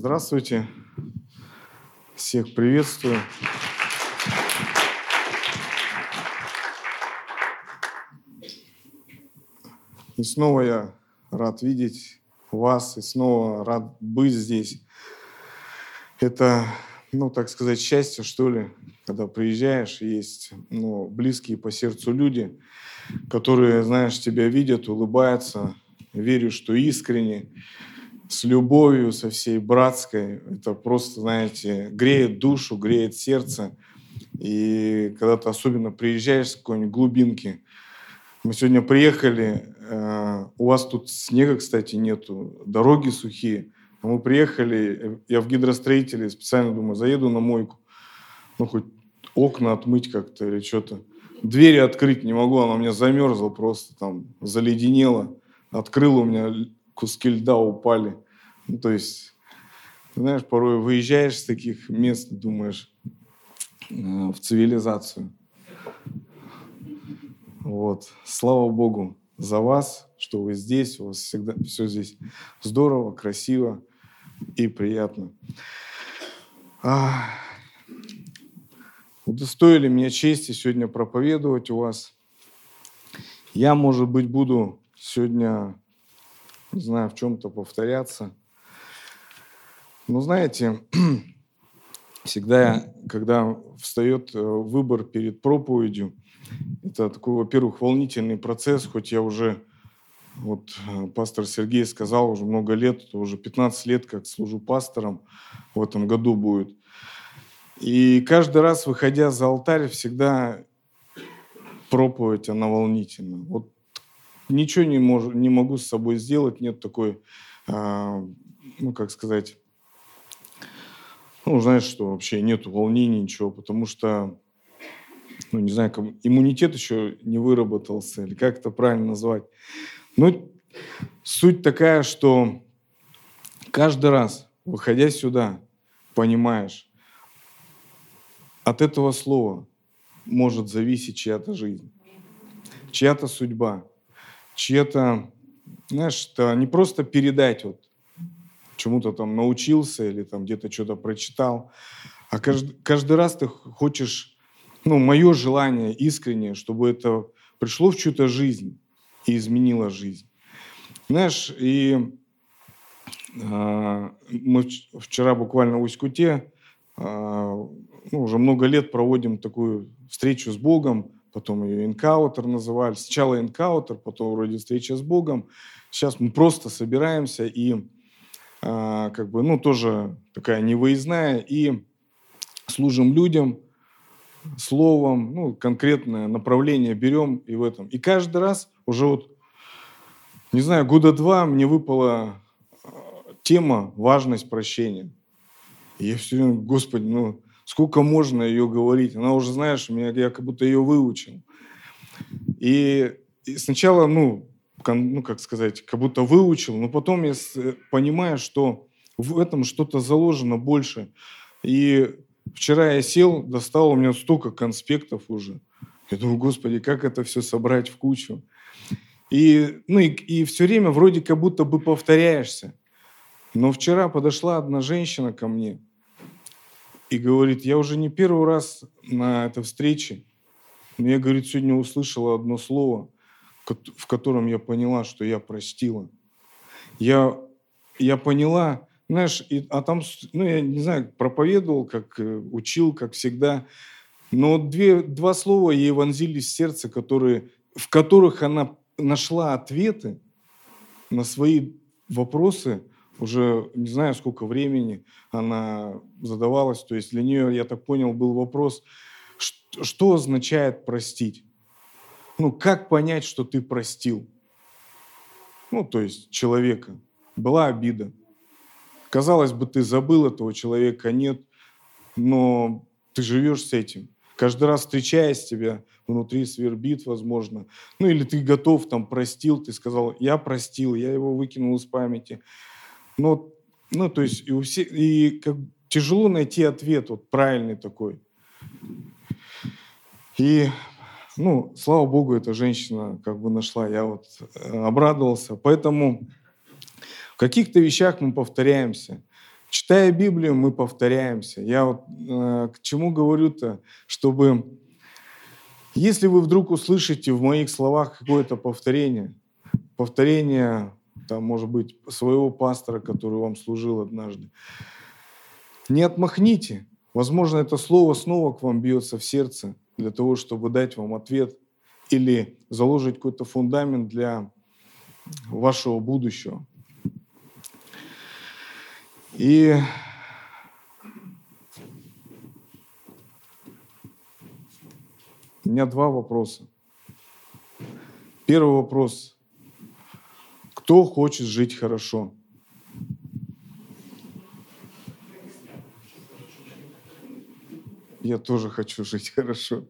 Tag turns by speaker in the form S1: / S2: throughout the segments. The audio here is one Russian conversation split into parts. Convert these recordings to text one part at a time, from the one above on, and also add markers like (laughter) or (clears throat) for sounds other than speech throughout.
S1: Здравствуйте. Всех приветствую. И снова я рад видеть вас, и снова рад быть здесь. Это, ну, так сказать, счастье, что ли, когда приезжаешь, есть ну, близкие по сердцу люди, которые, знаешь, тебя видят, улыбаются, верю, что искренне, с любовью, со всей братской. Это просто, знаете, греет душу, греет сердце. И когда ты особенно приезжаешь с какой-нибудь глубинки, мы сегодня приехали, э, у вас тут снега, кстати, нету, дороги сухие. А мы приехали, я в гидростроителе специально думаю, заеду на мойку, ну хоть окна отмыть как-то или что-то. Двери открыть не могу, она у меня замерзла просто, там заледенела. Открыл у меня куски льда упали. Ну, то есть, знаешь, порой выезжаешь с таких мест, думаешь, э, в цивилизацию. Вот. Слава Богу за вас, что вы здесь, у вас всегда все здесь здорово, красиво и приятно. А, удостоили меня чести сегодня проповедовать у вас. Я, может быть, буду сегодня не знаю, в чем-то повторяться. Но знаете, (clears throat) всегда, когда встает э, выбор перед проповедью, это такой, во-первых, волнительный процесс, хоть я уже, вот пастор Сергей сказал, уже много лет, уже 15 лет, как служу пастором, в этом году будет. И каждый раз, выходя за алтарь, всегда проповедь, она волнительна. Вот ничего не, мож, не могу с собой сделать, нет такой, а, ну, как сказать, ну, знаешь, что вообще нет волнений, ничего, потому что, ну, не знаю, как, иммунитет еще не выработался, или как это правильно назвать. Но суть такая, что каждый раз, выходя сюда, понимаешь, от этого слова может зависеть чья-то жизнь, чья-то судьба – чье-то, знаешь, это не просто передать вот чему-то там научился или там где-то что-то прочитал, а каждый, каждый раз ты хочешь, ну, мое желание искреннее, чтобы это пришло в чью-то жизнь и изменило жизнь. Знаешь, и э, мы вчера буквально в Усть-Куте э, ну, уже много лет проводим такую встречу с Богом, потом ее энкаутер называли. Сначала энкаутер, потом вроде встреча с Богом. Сейчас мы просто собираемся и а, как бы, ну, тоже такая невыездная, и служим людям словом, ну, конкретное направление берем и в этом. И каждый раз уже вот, не знаю, года два мне выпала а, тема «важность прощения». И я все время, Господи, ну, Сколько можно ее говорить? Она уже, знаешь, меня, я как будто ее выучил. И, и сначала, ну, ну, как сказать, как будто выучил, но потом я понимаю, что в этом что-то заложено больше. И вчера я сел, достал, у меня столько конспектов уже. Я думаю, господи, как это все собрать в кучу? И, ну, и, и все время вроде как будто бы повторяешься. Но вчера подошла одна женщина ко мне – и говорит, я уже не первый раз на этой встрече, но я, говорит, сегодня услышала одно слово, в котором я поняла, что я простила. Я, я поняла, знаешь, и, а там, ну, я не знаю, проповедовал, как э, учил, как всегда, но две, два слова ей вонзились в сердце, которые, в которых она нашла ответы на свои вопросы, уже не знаю, сколько времени она задавалась. То есть для нее, я так понял, был вопрос, что означает простить? Ну, как понять, что ты простил? Ну, то есть человека. Была обида. Казалось бы, ты забыл этого человека, нет, но ты живешь с этим. Каждый раз встречаясь тебя, внутри свербит, возможно. Ну, или ты готов, там, простил, ты сказал, я простил, я его выкинул из памяти. Но, ну, то есть и, у всех, и как, тяжело найти ответ вот правильный такой. И, ну, слава богу, эта женщина как бы нашла. Я вот э, обрадовался. Поэтому в каких-то вещах мы повторяемся. Читая Библию, мы повторяемся. Я вот э, к чему говорю-то, чтобы если вы вдруг услышите в моих словах какое-то повторение, повторение, там, может быть, своего пастора, который вам служил однажды, не отмахните. Возможно, это слово снова к вам бьется в сердце для того, чтобы дать вам ответ или заложить какой-то фундамент для вашего будущего. И у меня два вопроса. Первый вопрос. Кто хочет жить хорошо? Я тоже хочу жить хорошо.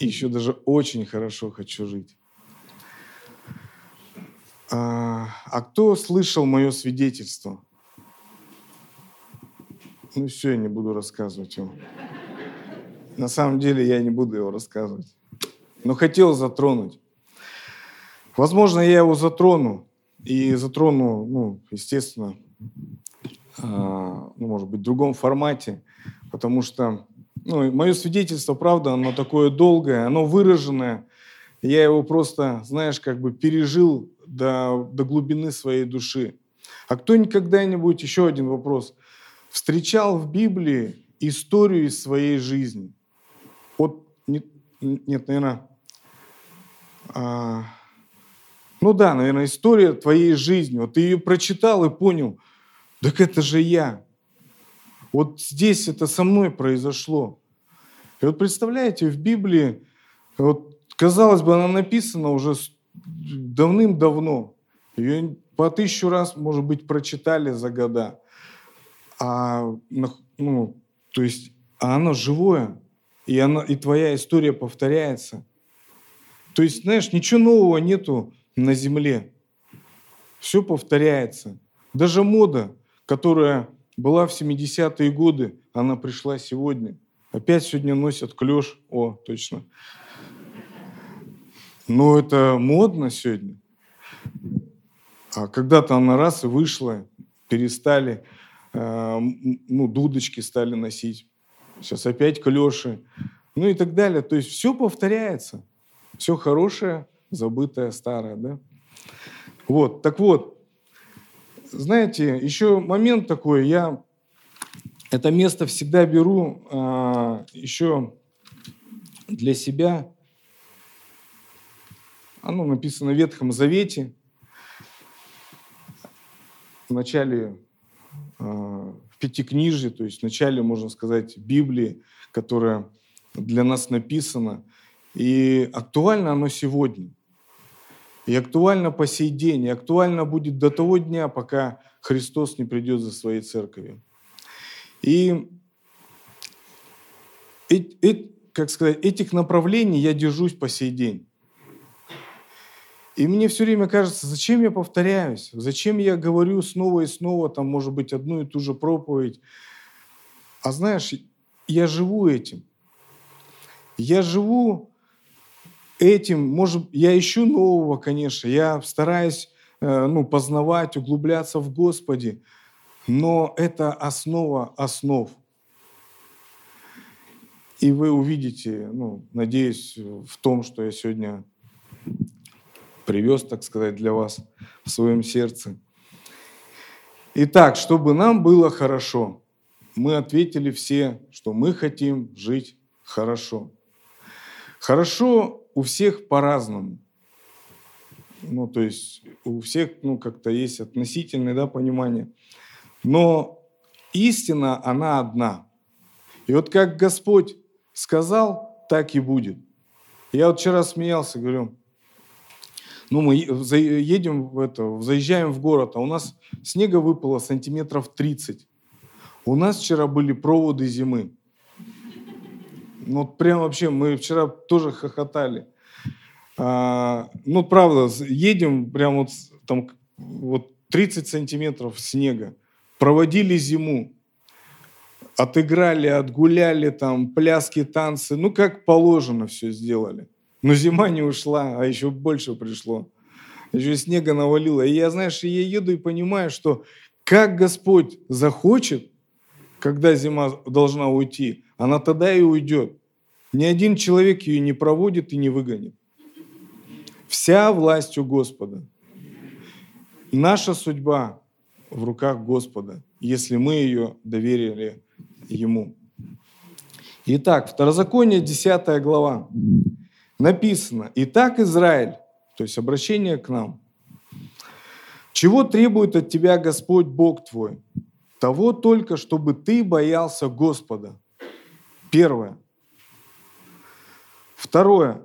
S1: И еще даже очень хорошо хочу жить. А, а кто слышал мое свидетельство? Ну все, я не буду рассказывать его. На самом деле я не буду его рассказывать. Но хотел затронуть. Возможно, я его затрону. И затрону, ну, естественно, а, ну, может быть, в другом формате. Потому что ну, мое свидетельство, правда, оно такое долгое, оно выраженное. Я его просто, знаешь, как бы пережил до, до глубины своей души. А кто никогда-нибудь, еще один вопрос, встречал в Библии историю из своей жизни? Вот, нет, нет наверное, а, ну да, наверное, история твоей жизни. Вот ты ее прочитал и понял, так это же я. Вот здесь это со мной произошло. И вот представляете, в Библии, вот, казалось бы, она написана уже давным-давно. Ее по тысячу раз, может быть, прочитали за года. А, ну, то есть, а оно живое, и, она, и твоя история повторяется. То есть, знаешь, ничего нового нету на земле. Все повторяется. Даже мода, которая была в 70-е годы, она пришла сегодня. Опять сегодня носят клеш. О, точно. Но это модно сегодня. А когда-то она раз и вышла, перестали, э, ну, дудочки стали носить. Сейчас опять клеши. Ну и так далее. То есть все повторяется. Все хорошее, забытое, старое, да? Вот, так вот, знаете, еще момент такой, я это место всегда беру а, еще для себя. Оно написано в Ветхом Завете. В начале, а, в Пятикнижье, то есть в начале, можно сказать, Библии, которая для нас написана. И актуально оно сегодня. И актуально по сей день, и актуально будет до того дня, пока Христос не придет за своей церковью. И, и, и как сказать, этих направлений я держусь по сей день. И мне все время кажется, зачем я повторяюсь, зачем я говорю снова и снова, там, может быть, одну и ту же проповедь. А знаешь, я живу этим. Я живу этим, может, я ищу нового, конечно, я стараюсь э, ну, познавать, углубляться в Господе, но это основа основ. И вы увидите, ну, надеюсь, в том, что я сегодня привез, так сказать, для вас в своем сердце. Итак, чтобы нам было хорошо, мы ответили все, что мы хотим жить хорошо. Хорошо у всех по-разному. Ну, то есть у всех, ну, как-то есть относительное, да, понимание. Но истина, она одна. И вот как Господь сказал, так и будет. Я вот вчера смеялся, говорю, ну, мы едем в это, заезжаем в город, а у нас снега выпало сантиметров 30. У нас вчера были проводы зимы. Ну, прям вообще, мы вчера тоже хохотали. А, ну, правда, едем прям вот там вот 30 сантиметров снега. Проводили зиму. Отыграли, отгуляли там, пляски, танцы. Ну, как положено все сделали. Но зима не ушла, а еще больше пришло. Еще снега навалило. И я, знаешь, я еду и понимаю, что как Господь захочет, когда зима должна уйти, она тогда и уйдет. Ни один человек ее не проводит и не выгонит. Вся власть у Господа. Наша судьба в руках Господа, если мы ее доверили Ему. Итак, Второзаконие, 10 глава. Написано, «Итак, Израиль, то есть обращение к нам, чего требует от тебя Господь Бог твой? Того только, чтобы ты боялся Господа. Первое. Второе.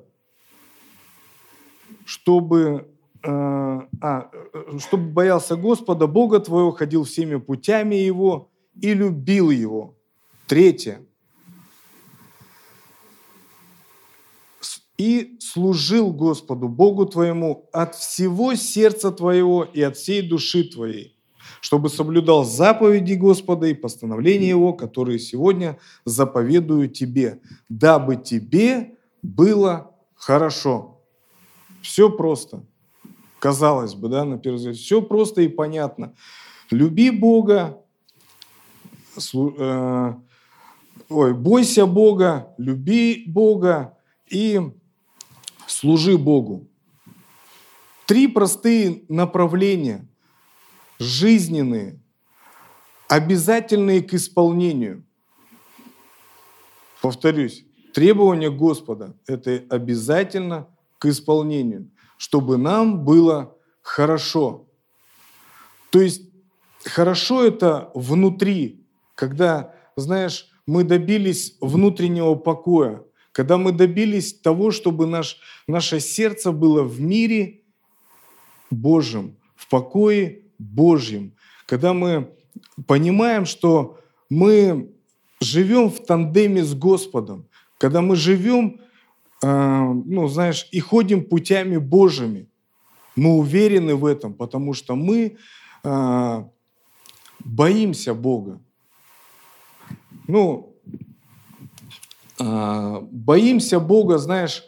S1: Чтобы, э, а, э, чтобы боялся Господа, Бога твоего, ходил всеми путями Его и любил Его. Третье. и служил Господу, Богу твоему, от всего сердца твоего и от всей души твоей, чтобы соблюдал заповеди Господа и постановления Его, которые сегодня заповедую тебе, дабы тебе было хорошо. Все просто. Казалось бы, да, на первый взгляд, все просто и понятно. Люби Бога, э, ой, бойся Бога, люби Бога и служи Богу. Три простые направления, жизненные, обязательные к исполнению. Повторюсь, требования Господа – это обязательно к исполнению, чтобы нам было хорошо. То есть хорошо это внутри, когда, знаешь, мы добились внутреннего покоя, когда мы добились того, чтобы наш, наше сердце было в мире Божьем, в покое Божьем, когда мы понимаем, что мы живем в тандеме с Господом, когда мы живем, э, ну, знаешь, и ходим путями Божьими, мы уверены в этом, потому что мы э, боимся Бога. Ну, а, боимся Бога, знаешь,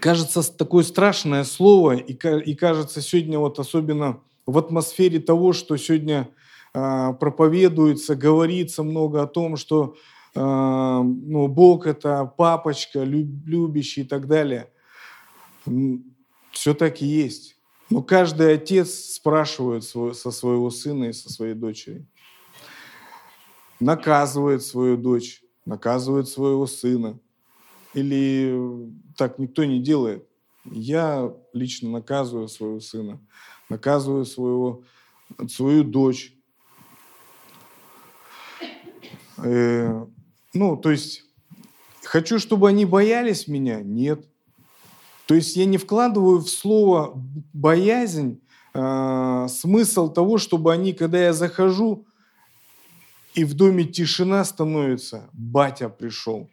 S1: кажется такое страшное слово, и, и кажется сегодня вот особенно в атмосфере того, что сегодня э, проповедуется, говорится много о том, что э, ну, Бог это папочка, люб, любящий и так далее. Все так и есть. Но каждый отец спрашивает свой, со своего сына и со своей дочери наказывает свою дочь, наказывает своего сына. Или так никто не делает. Я лично наказываю своего сына, наказываю своего, свою дочь. Э, ну, то есть, хочу, чтобы они боялись меня? Нет. То есть я не вкладываю в слово боязнь э, смысл того, чтобы они, когда я захожу, и в доме тишина становится, батя пришел.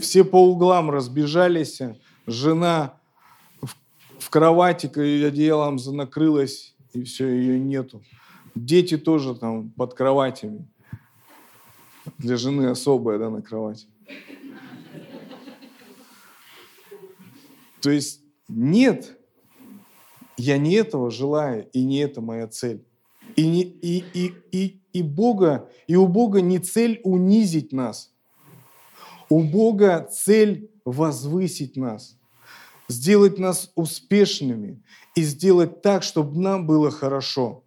S1: Все по углам разбежались, жена в, в кровати одеялом накрылась, и все, ее нету. Дети тоже там под кроватями. Для жены особая, да, на кровати. То есть нет, я не этого желаю, и не это моя цель. И, не, и, и, и, и, Бога, и у Бога не цель унизить нас. У Бога цель возвысить нас, сделать нас успешными и сделать так, чтобы нам было хорошо.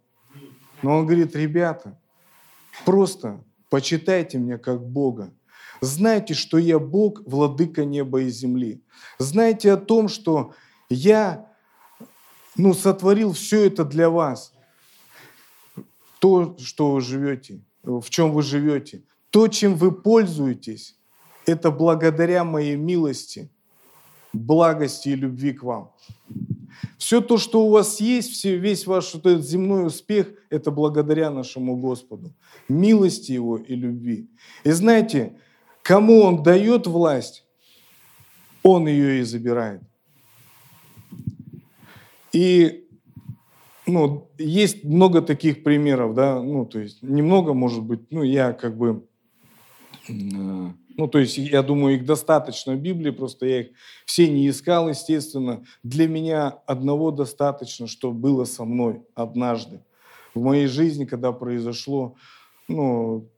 S1: Но Он говорит, ребята, просто почитайте меня как Бога. Знайте, что я Бог, владыка неба и земли. Знайте о том, что я ну, сотворил все это для вас то, что вы живете, в чем вы живете, то, чем вы пользуетесь, это благодаря моей милости, благости и любви к вам. Все то, что у вас есть, все, весь ваш вот этот земной успех, это благодаря нашему Господу, милости Его и любви. И знаете, кому Он дает власть, Он ее и забирает. И ну, есть много таких примеров, да, ну, то есть немного, может быть, ну, я как бы э, Ну, то есть, я думаю, их достаточно в Библии, просто я их все не искал, естественно. Для меня одного достаточно, что было со мной однажды. В моей жизни, когда произошло, ну,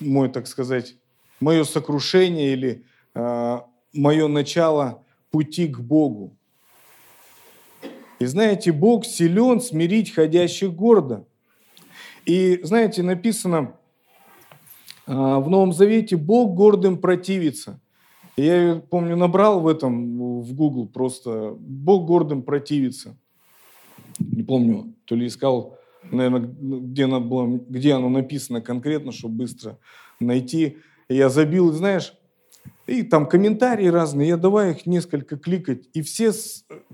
S1: мой, так сказать, мое сокрушение или э, мое начало пути к Богу. И знаете, Бог силен смирить ходящих гордо. И знаете, написано а, в Новом Завете, Бог гордым противится. Я помню, набрал в этом, в Google просто, Бог гордым противится. Не помню, то ли искал, наверное, где оно, было, где оно написано конкретно, чтобы быстро найти. Я забил, знаешь, и там комментарии разные, я давай их несколько кликать, и все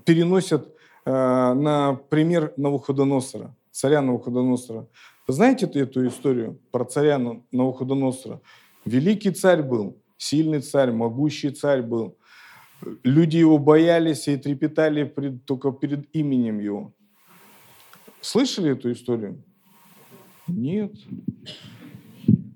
S1: переносят Э, на пример Навуходоносора, царя Навуходоносора. Вы знаете эту историю про царя Навуходоносора? Великий царь был, сильный царь, могущий царь был. Люди его боялись и трепетали пред, только перед именем его. Слышали эту историю? Нет.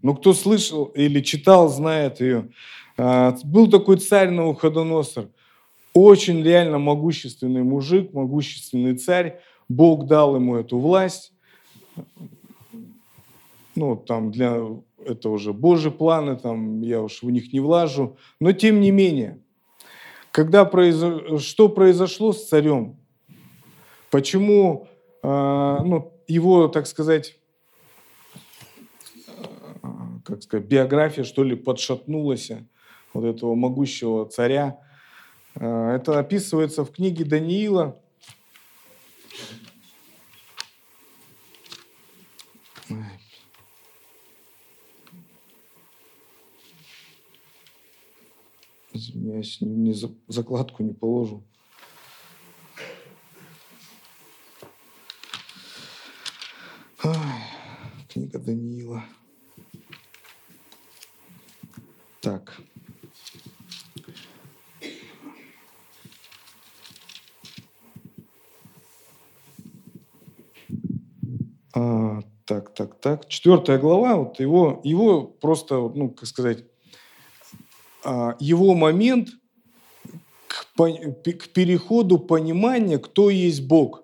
S1: Но кто слышал или читал, знает ее. А, был такой царь Навуходоносор – очень реально могущественный мужик, могущественный царь. Бог дал ему эту власть. Ну, там для это уже Божьи планы, там я уж в них не влажу. Но тем не менее, когда произош... что произошло с царем? Почему э, ну, его, так сказать, э, как сказать, биография, что ли, подшатнулась вот этого могущего царя? Э, это описывается в книге Даниила. Извиняюсь, не, закладку не положу. Ой, книга Даниила. Так. А, так, так, так. Четвертая глава, вот его, его просто, ну, как сказать, его момент к, к переходу понимания, кто есть Бог.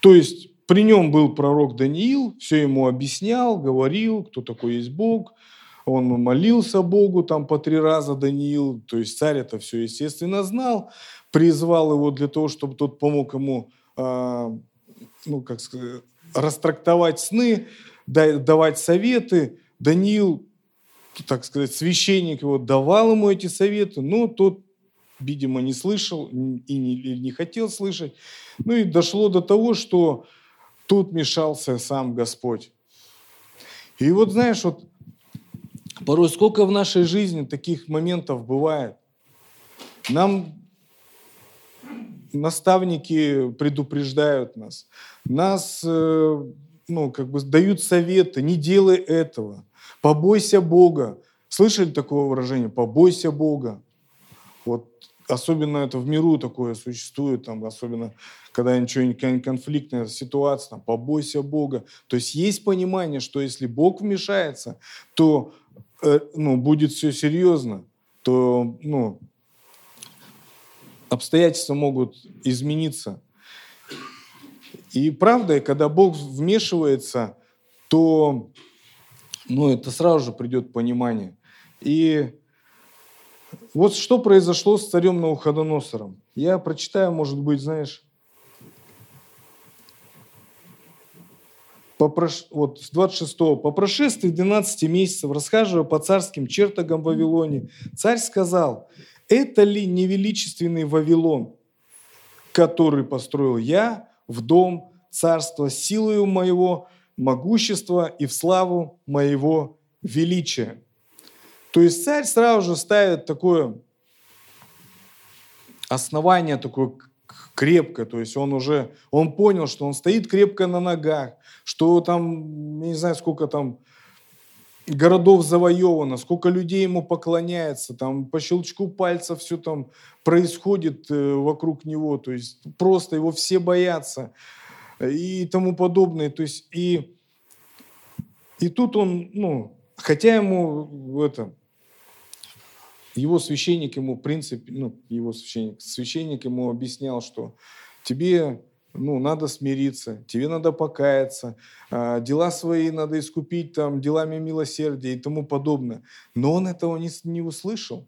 S1: То есть при нем был пророк Даниил, все ему объяснял, говорил, кто такой есть Бог. Он молился Богу там по три раза Даниил, то есть царь это все, естественно, знал, призвал его для того, чтобы тот помог ему а, ну, как сказать, растрактовать сны, давать советы. Даниил, так сказать, священник его давал ему эти советы, но тот, видимо, не слышал и не, или не хотел слышать. Ну и дошло до того, что тут мешался сам Господь. И вот знаешь, вот порой сколько в нашей жизни таких моментов бывает. Нам наставники предупреждают нас, нас э, ну, как бы дают советы, не делай этого, побойся Бога. Слышали такое выражение? Побойся Бога. Вот особенно это в миру такое существует, там, особенно когда ничего конфликтная ситуация, там, побойся Бога. То есть есть понимание, что если Бог вмешается, то э, ну, будет все серьезно, то ну, обстоятельства могут измениться. И правда, когда Бог вмешивается, то ну, это сразу же придет понимание. И вот что произошло с царем Навуходоносором. Я прочитаю, может быть, знаешь, по прош... вот с 26 «По прошествии 12 месяцев, расхаживая по царским чертогам Вавилоне, царь сказал, это ли невеличественный Вавилон, который построил я в дом царства силою моего могущества и в славу моего величия? То есть царь сразу же ставит такое основание такое крепкое, то есть он уже, он понял, что он стоит крепко на ногах, что там, не знаю, сколько там городов завоевано, сколько людей ему поклоняется, там по щелчку пальца все там происходит э, вокруг него, то есть просто его все боятся и тому подобное. То есть и, и тут он, ну, хотя ему это, его священник ему, в принципе, ну, его священник, священник ему объяснял, что тебе ну, надо смириться, тебе надо покаяться, а, дела свои надо искупить там, делами милосердия и тому подобное. Но он этого не, не услышал.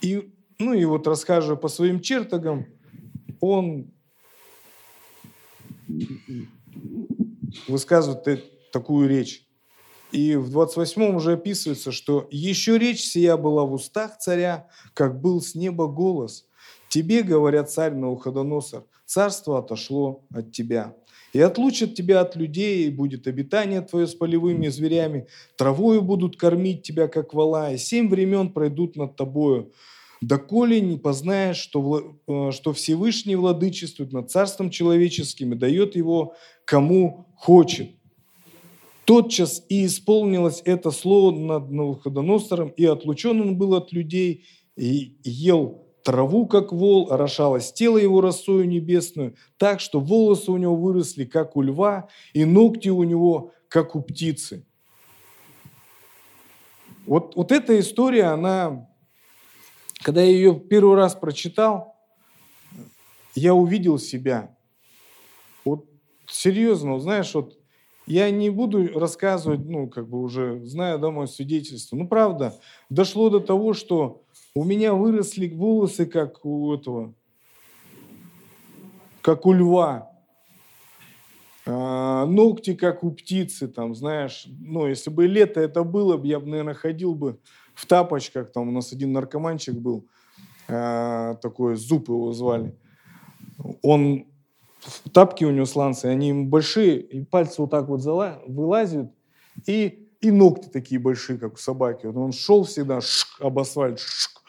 S1: И, ну и вот расскажу по своим чертогам, он высказывает такую речь. И в 28-м уже описывается, что «еще речь сия была в устах царя, как был с неба голос. Тебе, говорят царь Науходоносор, царство отошло от тебя. И отлучат тебя от людей, и будет обитание твое с полевыми зверями, травою будут кормить тебя, как вала, и семь времен пройдут над тобою, доколе не познаешь, что, э, что Всевышний владычествует над царством человеческим и дает его кому хочет. Тотчас и исполнилось это слово над Навуходоносором, и отлучен он был от людей, и ел траву, как вол, орошалось тело его росою небесную, так что волосы у него выросли, как у льва, и ногти у него, как у птицы. Вот, вот эта история, она, когда я ее первый раз прочитал, я увидел себя. Вот серьезно, знаешь, вот я не буду рассказывать, ну, как бы уже зная да, свидетельство. Ну, правда, дошло до того, что у меня выросли волосы, как у этого, как у льва. А, ногти, как у птицы, там, знаешь. Ну, если бы лето это было, я бы, наверное, ходил бы в тапочках. Там у нас один наркоманчик был, а, такой, Зуб его звали. Он, тапки у него сланцы, они большие, и пальцы вот так вот вылазят, и, и ногти такие большие, как у собаки. Вот он шел всегда шк, об асфальт, шк,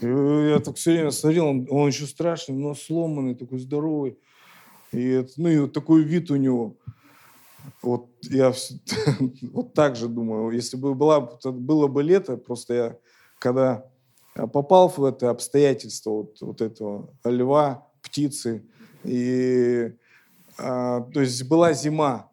S1: я так все время смотрел, он, он еще страшный, но сломанный, такой здоровый. И, ну, и вот такой вид у него. Вот я (laughs) вот так же думаю, если бы была, было бы лето, просто я, когда попал в это обстоятельство вот, вот этого льва, птицы, и а, то есть была зима,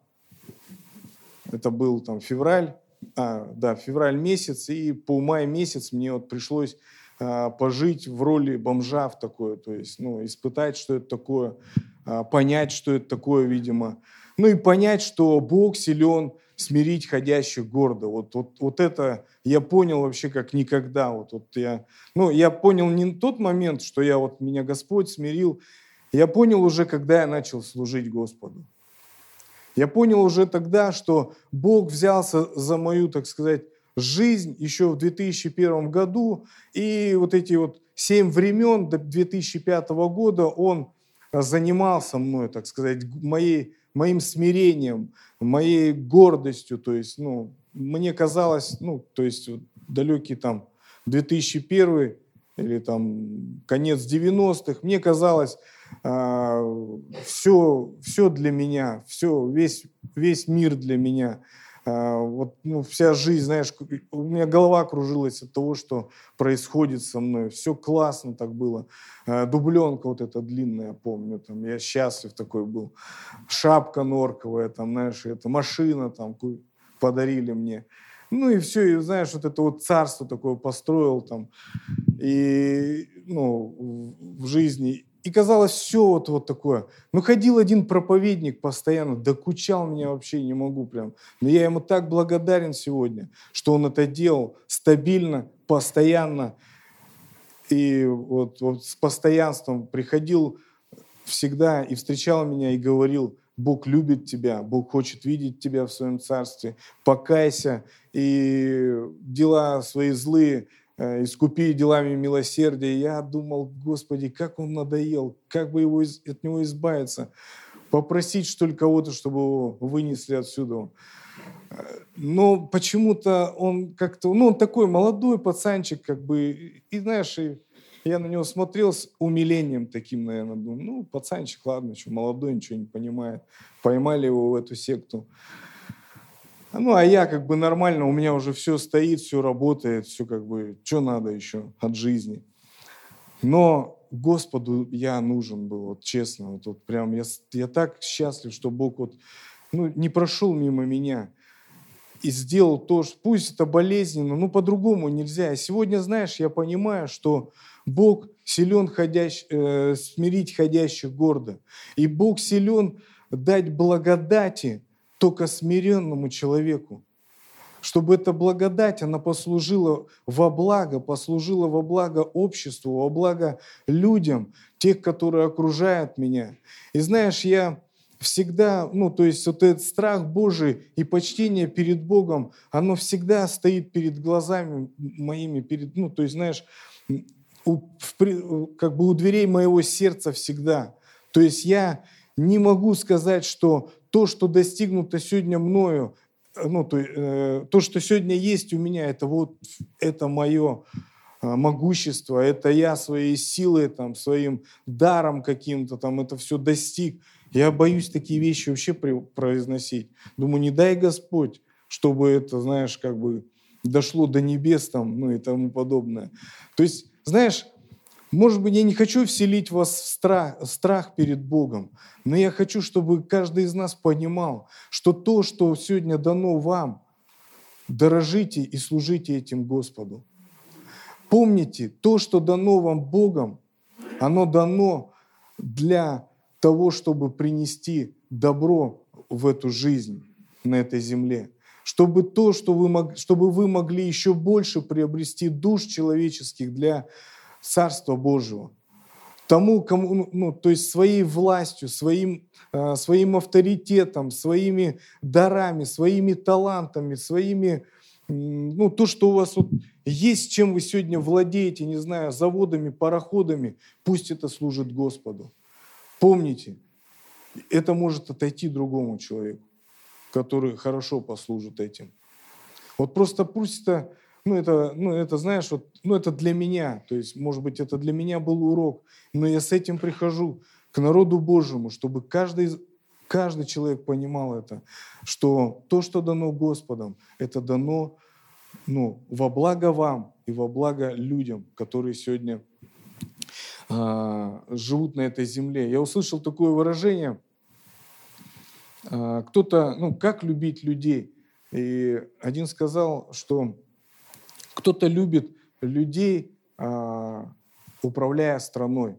S1: это был там февраль, а, да, февраль месяц, и по май месяц мне вот пришлось а, пожить в роли бомжа в такое, то есть, ну, испытать, что это такое, а, понять, что это такое, видимо. Ну и понять, что Бог силен смирить ходящих гордо. Вот, вот, вот это я понял вообще как никогда. Вот, вот я, ну, я понял не тот момент, что я вот меня Господь смирил, я понял уже, когда я начал служить Господу. Я понял уже тогда, что Бог взялся за мою, так сказать, жизнь еще в 2001 году, и вот эти вот семь времен до 2005 года он занимался мной, так сказать, моей, моим смирением, моей гордостью, то есть, ну, мне казалось, ну, то есть далекий там 2001 или там конец 90-х, мне казалось, а, все, все для меня, все, весь, весь мир для меня – а, вот ну, вся жизнь, знаешь, у меня голова кружилась от того, что происходит со мной. Все классно так было. А, дубленка вот эта длинная, помню, там, я счастлив такой был. Шапка норковая, там, знаешь, это машина там подарили мне. Ну и все, и знаешь, вот это вот царство такое построил там. И, ну, в жизни. И казалось, все вот, вот такое. Ну, ходил один проповедник постоянно, докучал меня вообще, не могу прям. Но я ему так благодарен сегодня, что он это делал стабильно, постоянно. И вот, вот с постоянством приходил всегда и встречал меня и говорил, Бог любит тебя, Бог хочет видеть тебя в своем царстве. Покайся и дела свои злые Э, искупи делами милосердия. Я думал, Господи, как он надоел, как бы его, от него избавиться. Попросить, что ли, кого-то, чтобы его вынесли отсюда. Но почему-то он как-то, ну, он такой молодой пацанчик, как бы, и знаешь, и я на него смотрел с умилением таким, наверное, думаю, ну, пацанчик, ладно, что, молодой, ничего не понимает. Поймали его в эту секту. Ну, а я как бы нормально, у меня уже все стоит, все работает, все как бы, что надо еще от жизни. Но Господу я нужен был, вот честно, вот, вот прям я, я так счастлив, что Бог вот, ну, не прошел мимо меня. И сделал то, что пусть это болезненно, но по-другому нельзя. И сегодня, знаешь, я понимаю, что Бог силен ходящ, э, смирить ходящих гордо. И Бог силен дать благодати только смиренному человеку. Чтобы эта благодать, она послужила во благо, послужила во благо обществу, во благо людям, тех, которые окружают меня. И знаешь, я всегда, ну, то есть вот этот страх Божий и почтение перед Богом, оно всегда стоит перед глазами моими, перед, ну, то есть, знаешь, у, в, как бы у дверей моего сердца всегда. То есть я не могу сказать, что то, что достигнуто сегодня мною, ну, то, э, то, что сегодня есть у меня, это вот это мое а, могущество, это я своей силой, там, своим даром каким-то, там, это все достиг. Я боюсь такие вещи вообще произносить. Думаю, не дай Господь, чтобы это, знаешь, как бы дошло до небес там, ну и тому подобное. То есть, знаешь, может быть, я не хочу вселить в вас страх, страх перед Богом, но я хочу, чтобы каждый из нас понимал, что то, что сегодня дано вам, дорожите и служите этим Господу. Помните, то, что дано вам Богом, оно дано для того, чтобы принести добро в эту жизнь на этой земле. Чтобы то, что вы, чтобы вы могли еще больше приобрести душ человеческих для Царства Божьего. Тому, кому, ну, ну то есть своей властью, своим, э, своим авторитетом, своими дарами, своими талантами, своими, ну, то, что у вас вот есть, чем вы сегодня владеете, не знаю, заводами, пароходами, пусть это служит Господу. Помните, это может отойти другому человеку, который хорошо послужит этим. Вот просто пусть это, ну это, ну это знаешь, вот, ну это для меня, то есть, может быть, это для меня был урок, но я с этим прихожу к народу Божьему, чтобы каждый, каждый человек понимал это, что то, что дано Господом, это дано ну, во благо вам и во благо людям, которые сегодня живут на этой земле. Я услышал такое выражение, а, кто-то, ну, как любить людей? И один сказал, что кто-то любит людей, а, управляя страной,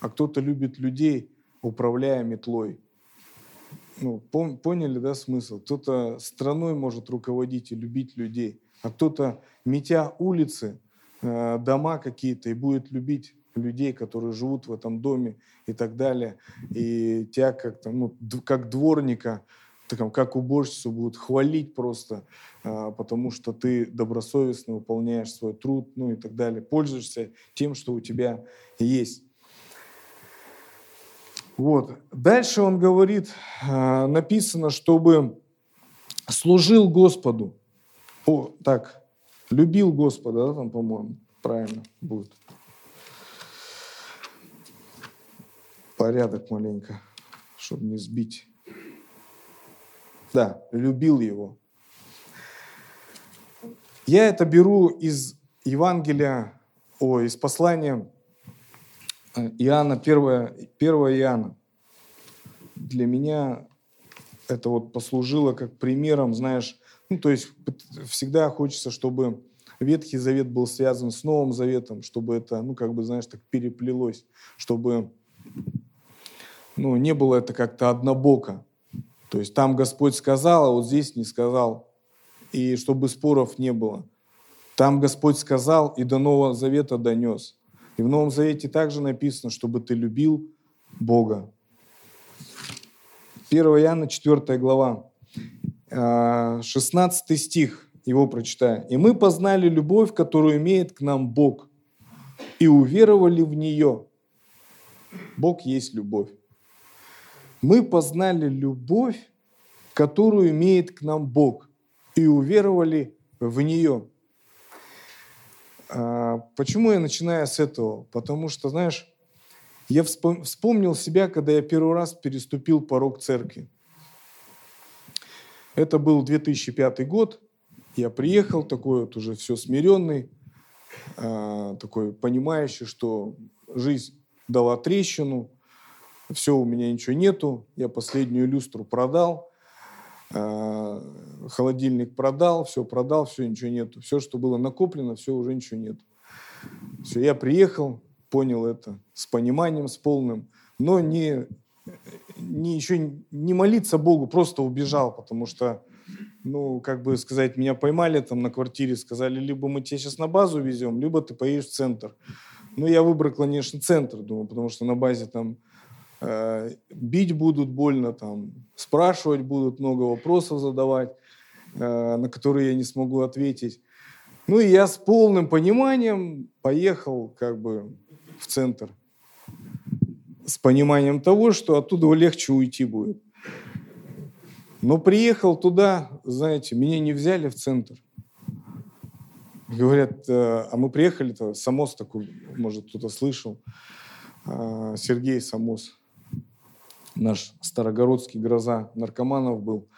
S1: а кто-то любит людей, управляя метлой. Ну, поняли, да, смысл? Кто-то страной может руководить и любить людей, а кто-то, метя улицы, дома какие-то, и будет любить людей, которые живут в этом доме и так далее. И тебя как, ну, как дворника, как уборщицу будут хвалить просто, а, потому что ты добросовестно выполняешь свой труд, ну и так далее. Пользуешься тем, что у тебя есть. Вот. Дальше он говорит, а, написано, чтобы служил Господу. О, так, любил Господа, да, там, по-моему, правильно будет. Порядок маленько, чтобы не сбить. Да, любил его. Я это беру из Евангелия, о, из послания э, Иоанна, 1, 1 Иоанна. Для меня это вот послужило как примером, знаешь, ну, то есть всегда хочется, чтобы Ветхий Завет был связан с Новым Заветом, чтобы это, ну, как бы, знаешь, так переплелось, чтобы ну, не было это как-то однобоко. То есть там Господь сказал, а вот здесь не сказал. И чтобы споров не было. Там Господь сказал и до Нового Завета донес. И в Новом Завете также написано, чтобы ты любил Бога. 1 Иоанна, 4 глава, 16 а, стих, его прочитаю. «И мы познали любовь, которую имеет к нам Бог, и уверовали в нее». Бог есть любовь мы познали любовь, которую имеет к нам Бог, и уверовали в нее. А, почему я начинаю с этого? Потому что, знаешь, я вспомнил себя, когда я первый раз переступил порог церкви. Это был 2005 год. Я приехал такой вот уже все смиренный, а, такой понимающий, что жизнь дала трещину – все, у меня ничего нету, я последнюю люстру продал, э, холодильник продал, все продал, все, ничего нету. Все, что было накоплено, все, уже ничего нет. Все, я приехал, понял это с пониманием, с полным, но не, не еще не молиться Богу, просто убежал, потому что, ну, как бы сказать, меня поймали там на квартире, сказали, либо мы тебя сейчас на базу везем, либо ты поедешь в центр. Ну, я выбрал, конечно, центр, думаю, потому что на базе там бить будут больно, там спрашивать будут, много вопросов задавать, э, на которые я не смогу ответить. Ну и я с полным пониманием поехал как бы в центр. С пониманием того, что оттуда легче уйти будет. Но приехал туда, знаете, меня не взяли в центр. Говорят, э, а мы приехали-то, Самос такой, может, кто-то слышал, э, Сергей Самос, наш старогородский гроза наркоманов был.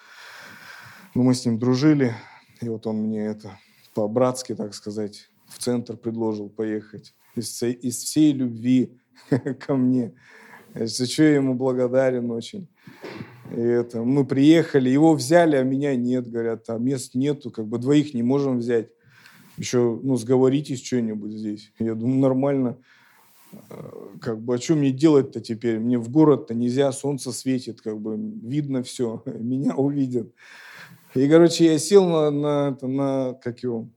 S1: Ну, мы с ним дружили, и вот он мне это по-братски, так сказать, в центр предложил поехать. Из из всей любви (laughs) ко мне. За что я ему благодарен очень. И это, мы приехали, его взяли, а меня нет, говорят, а мест нету, как бы двоих не можем взять еще, ну, сговоритесь что-нибудь здесь. Я думаю, нормально. Как бы, а что мне делать-то теперь? Мне в город-то нельзя, солнце светит, как бы, видно все, (laughs) меня увидят. И, короче, я сел на, на, на как его,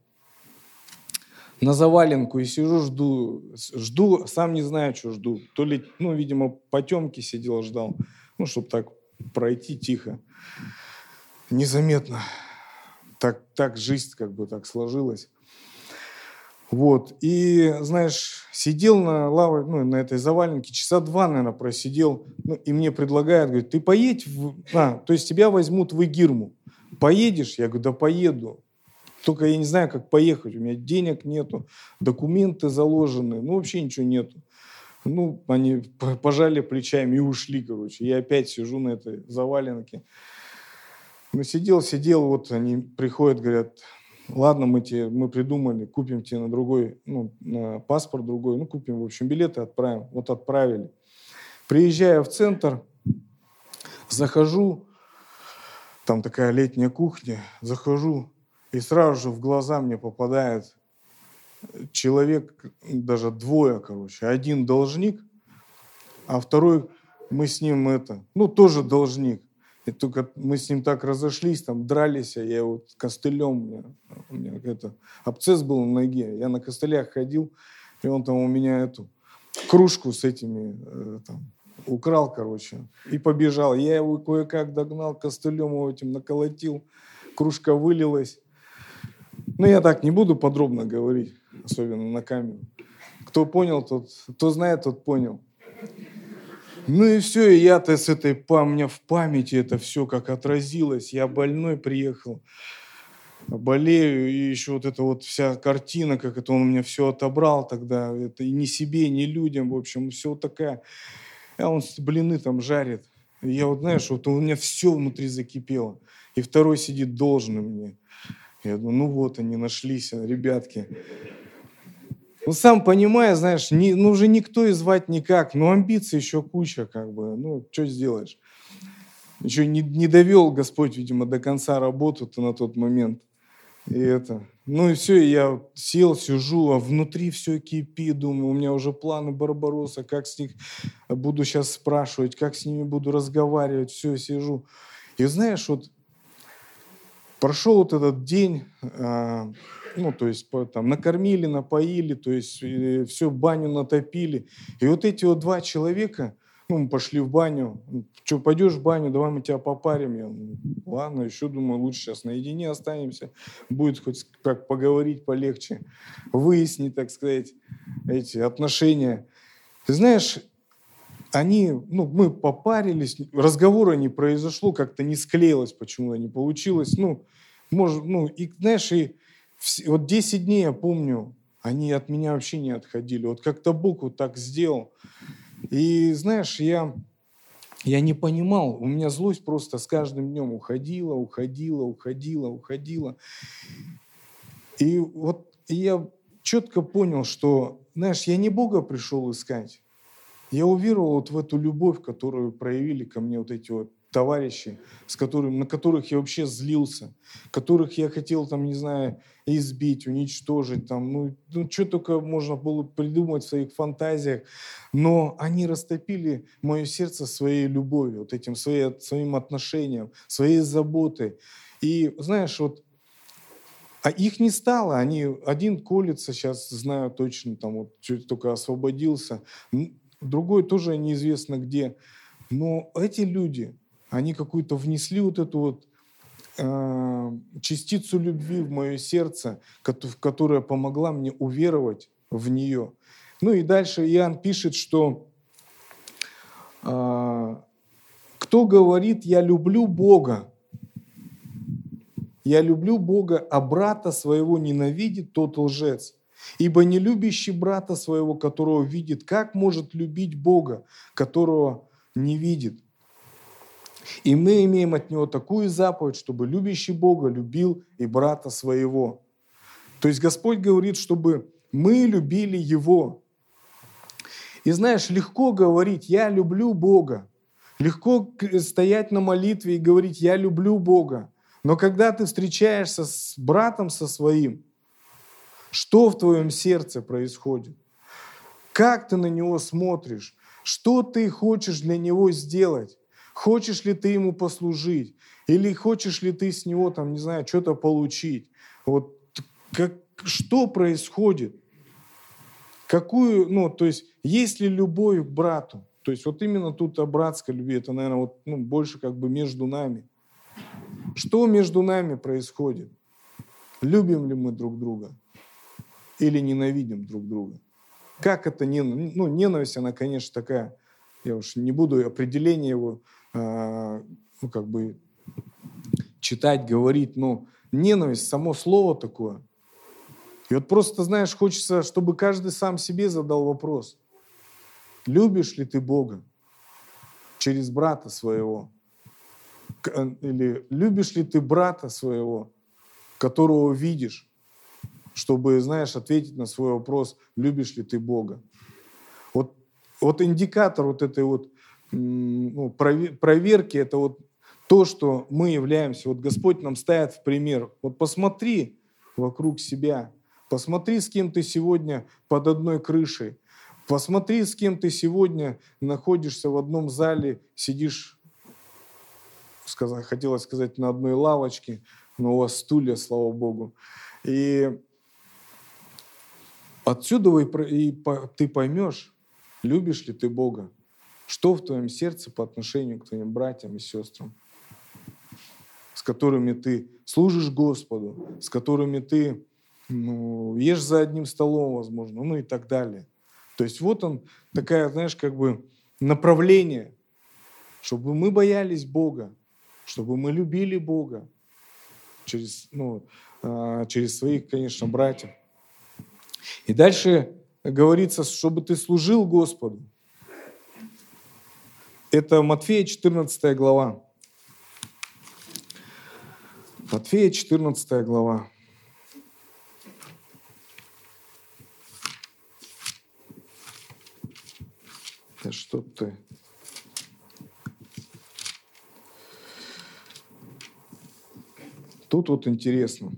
S1: на заваленку и сижу, жду, жду, сам не знаю, что жду. То ли, ну, видимо, потемки сидел, ждал, ну, чтобы так пройти тихо, незаметно. Так, так жизнь как бы так сложилась. Вот. И, знаешь, сидел на лаве, ну, на этой заваленке, часа два, наверное, просидел. Ну, и мне предлагают, говорит, ты поедь, в... а, то есть тебя возьмут в Игирму. Поедешь? Я говорю, да поеду. Только я не знаю, как поехать. У меня денег нету, документы заложены, ну, вообще ничего нету. Ну, они пожали плечами и ушли, короче. Я опять сижу на этой заваленке. Ну, сидел, сидел, вот они приходят, говорят, ладно, мы, тебе, мы придумали, купим тебе на другой, ну, на паспорт другой, ну, купим, в общем, билеты, отправим. Вот отправили. Приезжаю в центр, захожу, там такая летняя кухня, захожу, и сразу же в глаза мне попадает человек, даже двое, короче. Один должник, а второй, мы с ним это, ну, тоже должник. И только мы с ним так разошлись, там дрались, а я вот костылем, у меня, у меня это, абсцесс был на ноге, я на костылях ходил, и он там у меня эту кружку с этими э, там, украл, короче, и побежал. Я его кое-как догнал, костылем его этим наколотил, кружка вылилась. Ну, я так не буду подробно говорить, особенно на камеру. Кто понял, тот, кто знает, тот понял. Ну и все, и я-то с этой, меня в памяти это все как отразилось. Я больной приехал, болею, и еще вот эта вот вся картина, как это он у меня все отобрал тогда, это и не себе, ни людям, в общем, все вот такая. А он блины там жарит. И я вот, знаешь, вот у меня все внутри закипело. И второй сидит должный мне. Я думаю, ну вот они нашлись, ребятки. Ну, сам понимаешь, знаешь, не, ну, уже никто и звать никак, но амбиций еще куча, как бы, ну, что сделаешь? Еще не, не довел Господь, видимо, до конца работу-то на тот момент. И это, ну и все, я сел, сижу, а внутри все кипит, думаю, у меня уже планы Барбароса, как с них буду сейчас спрашивать, как с ними буду разговаривать, все, сижу. И знаешь, вот прошел вот этот день, а, ну, то есть там накормили, напоили, то есть все, баню натопили. И вот эти вот два человека, ну, мы пошли в баню, что, пойдешь в баню, давай мы тебя попарим. Я, ну, ладно, еще думаю, лучше сейчас наедине останемся, будет хоть как поговорить полегче, выяснить, так сказать, эти отношения. Ты знаешь, они, ну, мы попарились, разговора не произошло, как-то не склеилось, почему-то не получилось. Ну, может, ну, и знаешь, и вот 10 дней, я помню, они от меня вообще не отходили. Вот как-то Бог вот так сделал. И знаешь, я, я не понимал, у меня злость просто с каждым днем уходила, уходила, уходила, уходила. И вот я четко понял, что, знаешь, я не Бога пришел искать. Я уверовал вот в эту любовь, которую проявили ко мне вот эти вот товарищей, с которыми, на которых я вообще злился, которых я хотел, там, не знаю, избить, уничтожить, там, ну, ну что только можно было придумать в своих фантазиях, но они растопили мое сердце своей любовью, вот этим своей, своим отношением, своей заботой. И знаешь, вот а их не стало, они один колется, сейчас знаю точно, там вот чуть только освободился, другой тоже неизвестно где. Но эти люди, они какую-то внесли вот эту вот э, частицу любви в мое сердце, которая помогла мне уверовать в нее. Ну и дальше Иоанн пишет, что э, кто говорит, я люблю Бога, я люблю Бога, а брата своего ненавидит, тот лжец. Ибо не любящий брата своего, которого видит, как может любить Бога, которого не видит? И мы имеем от него такую заповедь, чтобы любящий Бога любил и брата своего. То есть Господь говорит, чтобы мы любили Его. И знаешь, легко говорить, я люблю Бога. Легко стоять на молитве и говорить, я люблю Бога. Но когда ты встречаешься с братом со своим, что в твоем сердце происходит? Как ты на него смотришь? Что ты хочешь для него сделать? Хочешь ли ты ему послужить? Или хочешь ли ты с него, там, не знаю, что-то получить? Вот как, что происходит? Какую, ну, то есть, есть ли любовь к брату? То есть, вот именно тут о братской любви, это, наверное, вот, ну, больше как бы между нами. Что между нами происходит? Любим ли мы друг друга? Или ненавидим друг друга? Как это не, ну, ненависть, она, конечно, такая, я уж не буду определение его, ну, как бы читать, говорить, но ненависть, само слово такое. И вот просто, знаешь, хочется, чтобы каждый сам себе задал вопрос. Любишь ли ты Бога через брата своего? Э, или любишь ли ты брата своего, которого видишь, чтобы, знаешь, ответить на свой вопрос, любишь ли ты Бога. Вот, вот индикатор вот этой вот ну, проверки, это вот то, что мы являемся. Вот Господь нам ставит в пример. Вот посмотри вокруг себя, посмотри, с кем ты сегодня под одной крышей, посмотри, с кем ты сегодня находишься в одном зале, сидишь сказать, хотелось сказать, на одной лавочке, но у вас стулья, слава Богу. И отсюда и ты поймешь, любишь ли ты Бога, что в твоем сердце по отношению к твоим братьям и сестрам, с которыми ты служишь Господу, с которыми ты ну, ешь за одним столом, возможно, ну и так далее. То есть вот он, такая, знаешь, как бы направление, чтобы мы боялись Бога, чтобы мы любили Бога через, ну, а, через своих, конечно, братьев. И дальше говорится, чтобы ты служил Господу. Это Матфея 14 глава. Матфея 14 глава. Да что ты? Тут вот интересно.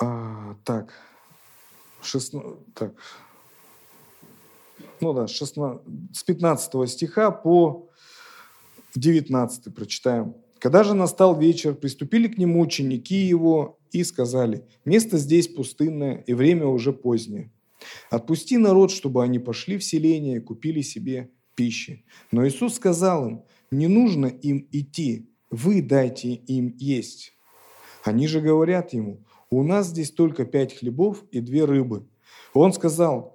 S1: А, так, 16, так, ну да, 16, с 15 стиха по 19 прочитаем. Когда же настал вечер, приступили к нему ученики его и сказали, место здесь пустынное, и время уже позднее. Отпусти народ, чтобы они пошли в селение и купили себе пищи. Но Иисус сказал им, не нужно им идти, вы дайте им есть. Они же говорят ему, у нас здесь только пять хлебов и две рыбы. Он сказал,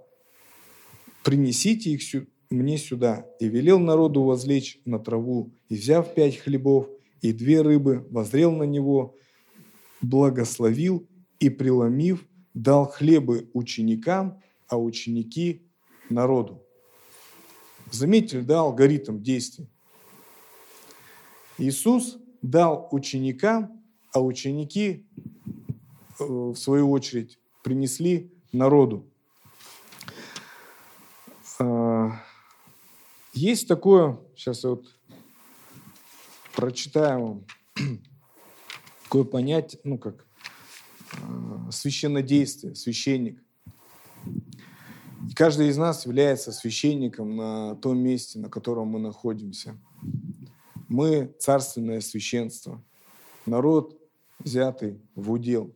S1: принесите их мне сюда. И велел народу возлечь на траву. И взяв пять хлебов и две рыбы, возрел на него, благословил и, преломив, дал хлебы ученикам, а ученики народу. Заметили, да, алгоритм действий. Иисус дал ученикам, а ученики, э, в свою очередь, принесли народу. А, Есть такое, сейчас вот прочитаю вам, (clears throat) такое понятие, ну как, э, священнодействие, священник. И каждый из нас является священником на том месте, на котором мы находимся. Мы царственное священство, народ, взятый в удел,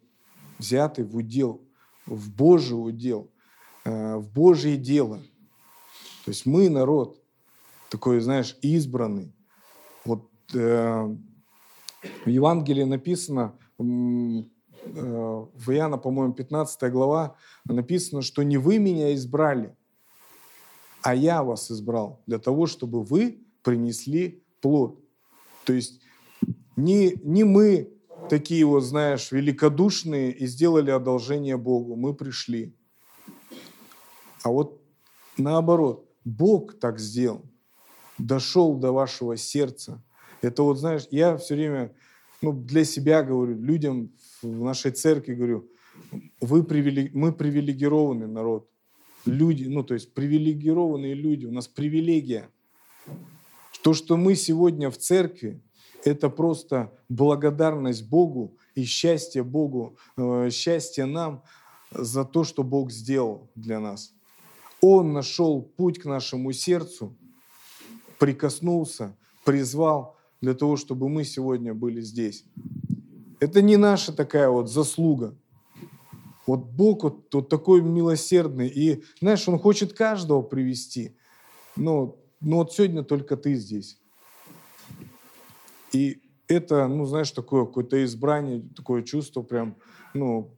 S1: взятый в удел, в Божий удел, э, в Божье дело. То есть мы народ, такой, знаешь, избранный. Вот э, в Евангелии написано, э, в Иоанна, по-моему, 15 глава, написано, что не вы меня избрали, а я вас избрал для того, чтобы вы принесли плод. То есть не, не мы такие вот, знаешь, великодушные и сделали одолжение Богу, мы пришли. А вот наоборот, Бог так сделал, дошел до вашего сердца. Это вот, знаешь, я все время ну, для себя говорю, людям в нашей церкви говорю, вы привилег... мы привилегированный народ. Люди, ну, то есть привилегированные люди, у нас привилегия. То, что мы сегодня в церкви, это просто благодарность Богу и счастье Богу, э, счастье нам за то, что Бог сделал для нас. Он нашел путь к нашему сердцу, прикоснулся, призвал для того, чтобы мы сегодня были здесь. Это не наша такая вот заслуга. Вот Бог вот, вот такой милосердный. И, знаешь, Он хочет каждого привести. Но, но вот сегодня только ты здесь. И это, ну, знаешь, такое какое-то избрание, такое чувство прям, ну,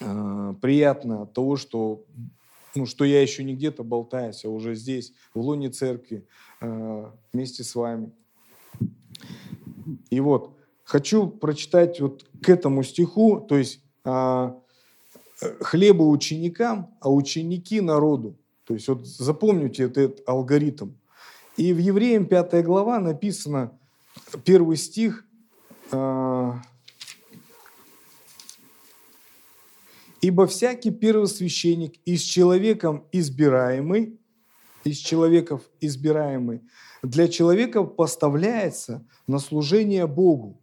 S1: э, приятно от того, что, ну, что я еще не где-то болтаюсь, а уже здесь, в лоне церкви, э, вместе с вами. И вот, хочу прочитать вот к этому стиху, то есть э, хлеба ученикам, а ученики народу. То есть вот запомните этот алгоритм. И в Евреям 5 глава написано, первый стих, а, «Ибо всякий первосвященник из человеком избираемый, из человеков избираемый, для человека поставляется на служение Богу,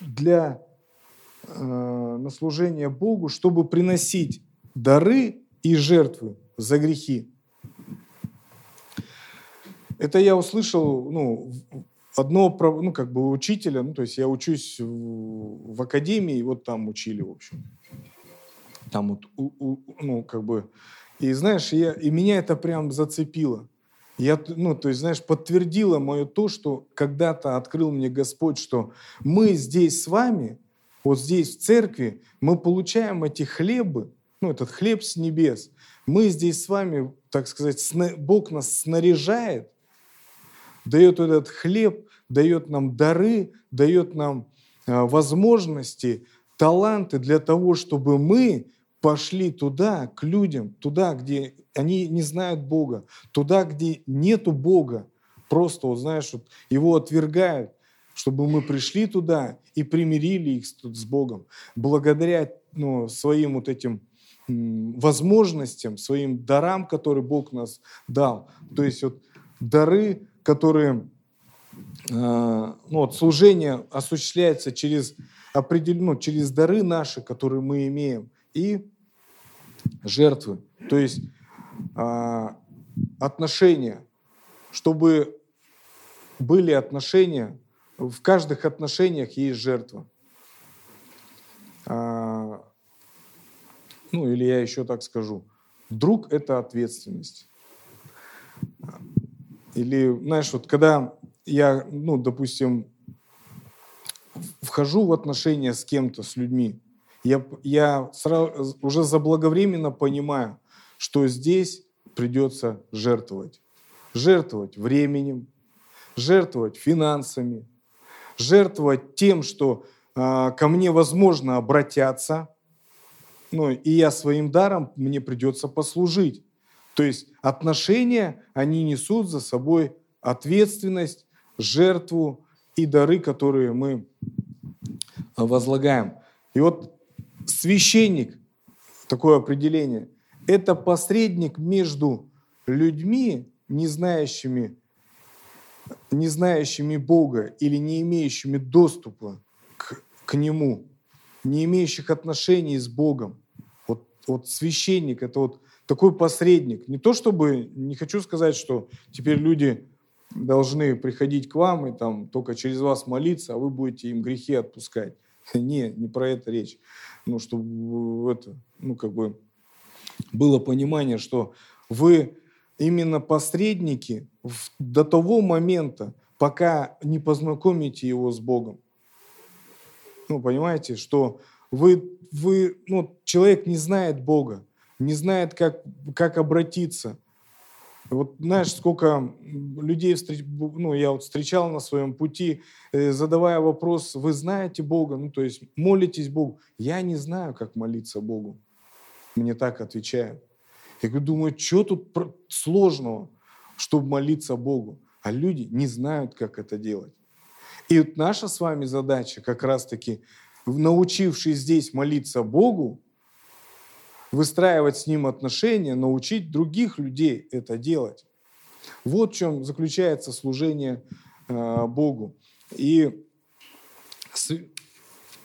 S1: для э, на служение Богу, чтобы приносить дары и жертвы за грехи. Это я услышал ну, одно, ну, как бы учителя, ну, то есть я учусь в, в академии, и вот там учили, в общем. Там вот, у, у, ну, как бы, и знаешь, я, и меня это прям зацепило. Я, ну, то есть, знаешь, подтвердило мое то, что когда-то открыл мне Господь, что мы здесь с вами, вот здесь в церкви, мы получаем эти хлебы, ну, этот хлеб с небес. Мы здесь с вами, так сказать, Бог нас снаряжает, дает этот хлеб, дает нам дары, дает нам а, возможности, таланты для того, чтобы мы пошли туда, к людям, туда, где они не знают Бога, туда, где нету Бога, просто, вот, знаешь, вот, его отвергают, чтобы мы пришли туда и примирили их с, Богом, благодаря ну, своим вот этим возможностям, своим дарам, которые Бог нас дал. То есть вот дары, которые э, ну, вот служение осуществляется через определенно, ну, через дары наши, которые мы имеем, и жертвы. То есть э, отношения, чтобы были отношения, в каждых отношениях есть жертва. Э, ну, или я еще так скажу. Друг – это ответственность. Или, знаешь, вот когда я, ну, допустим, вхожу в отношения с кем-то, с людьми, я, я сразу, уже заблаговременно понимаю, что здесь придется жертвовать. Жертвовать временем, жертвовать финансами, жертвовать тем, что э, ко мне, возможно, обратятся, ну, и я своим даром мне придется послужить. То есть отношения, они несут за собой ответственность, жертву и дары, которые мы возлагаем. И вот священник, такое определение, это посредник между людьми, не знающими, не знающими Бога или не имеющими доступа к, к Нему, не имеющих отношений с Богом. Вот, вот священник – это вот такой посредник. Не то чтобы, не хочу сказать, что теперь люди должны приходить к вам и там только через вас молиться, а вы будете им грехи отпускать. (laughs) Не, не про это речь. Ну, чтобы это, ну, как бы было понимание, что вы именно посредники до того момента, пока не познакомите его с Богом. Ну, понимаете, что вы, вы, ну, человек не знает Бога, не знает, как, как обратиться. Вот знаешь, сколько людей встреч, ну, я вот встречал на своем пути, э, задавая вопрос, вы знаете Бога, ну, то есть молитесь Богу. Я не знаю, как молиться Богу. Мне так отвечают. Я думаю, что тут сложного, чтобы молиться Богу? А люди не знают, как это делать. И вот наша с вами задача как раз-таки, научившись здесь молиться Богу, выстраивать с Ним отношения, научить других людей это делать. Вот в чем заключается служение э, Богу. И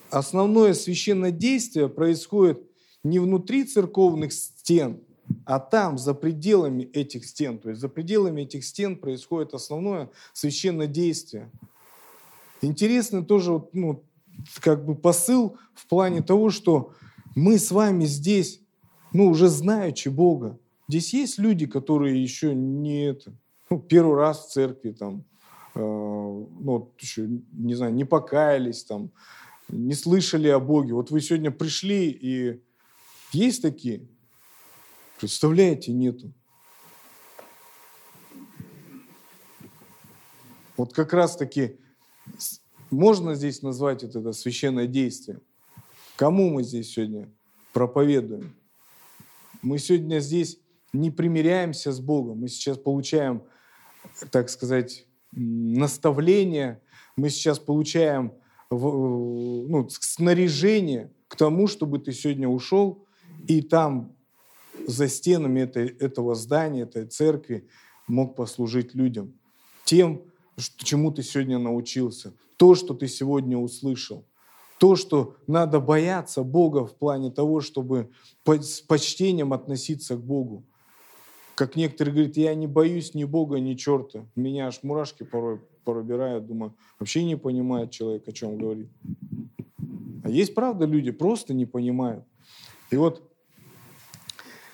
S1: основное священное действие происходит не внутри церковных стен, а там, за пределами этих стен. То есть за пределами этих стен происходит основное священное действие. Интересный тоже ну, как бы посыл в плане того, что мы с вами здесь ну, уже знаючи Бога. Здесь есть люди, которые еще не это, ну, первый раз в церкви, там, э, ну, еще, не знаю, не покаялись, там, не слышали о Боге. Вот вы сегодня пришли, и есть такие? Представляете, нету. Вот как раз-таки можно здесь назвать это священное действие. Кому мы здесь сегодня проповедуем? Мы сегодня здесь не примиряемся с Богом, мы сейчас получаем, так сказать, наставление, мы сейчас получаем ну, снаряжение к тому, чтобы ты сегодня ушел и там за стенами этой, этого здания, этой церкви мог послужить людям. Тем, чему ты сегодня научился, то, что ты сегодня услышал – то, что надо бояться Бога в плане того, чтобы с почтением относиться к Богу. Как некоторые говорят, я не боюсь ни Бога, ни черта. Меня аж мурашки порой пробирают. Думаю, вообще не понимает человек, о чем говорит. А есть, правда, люди просто не понимают. И вот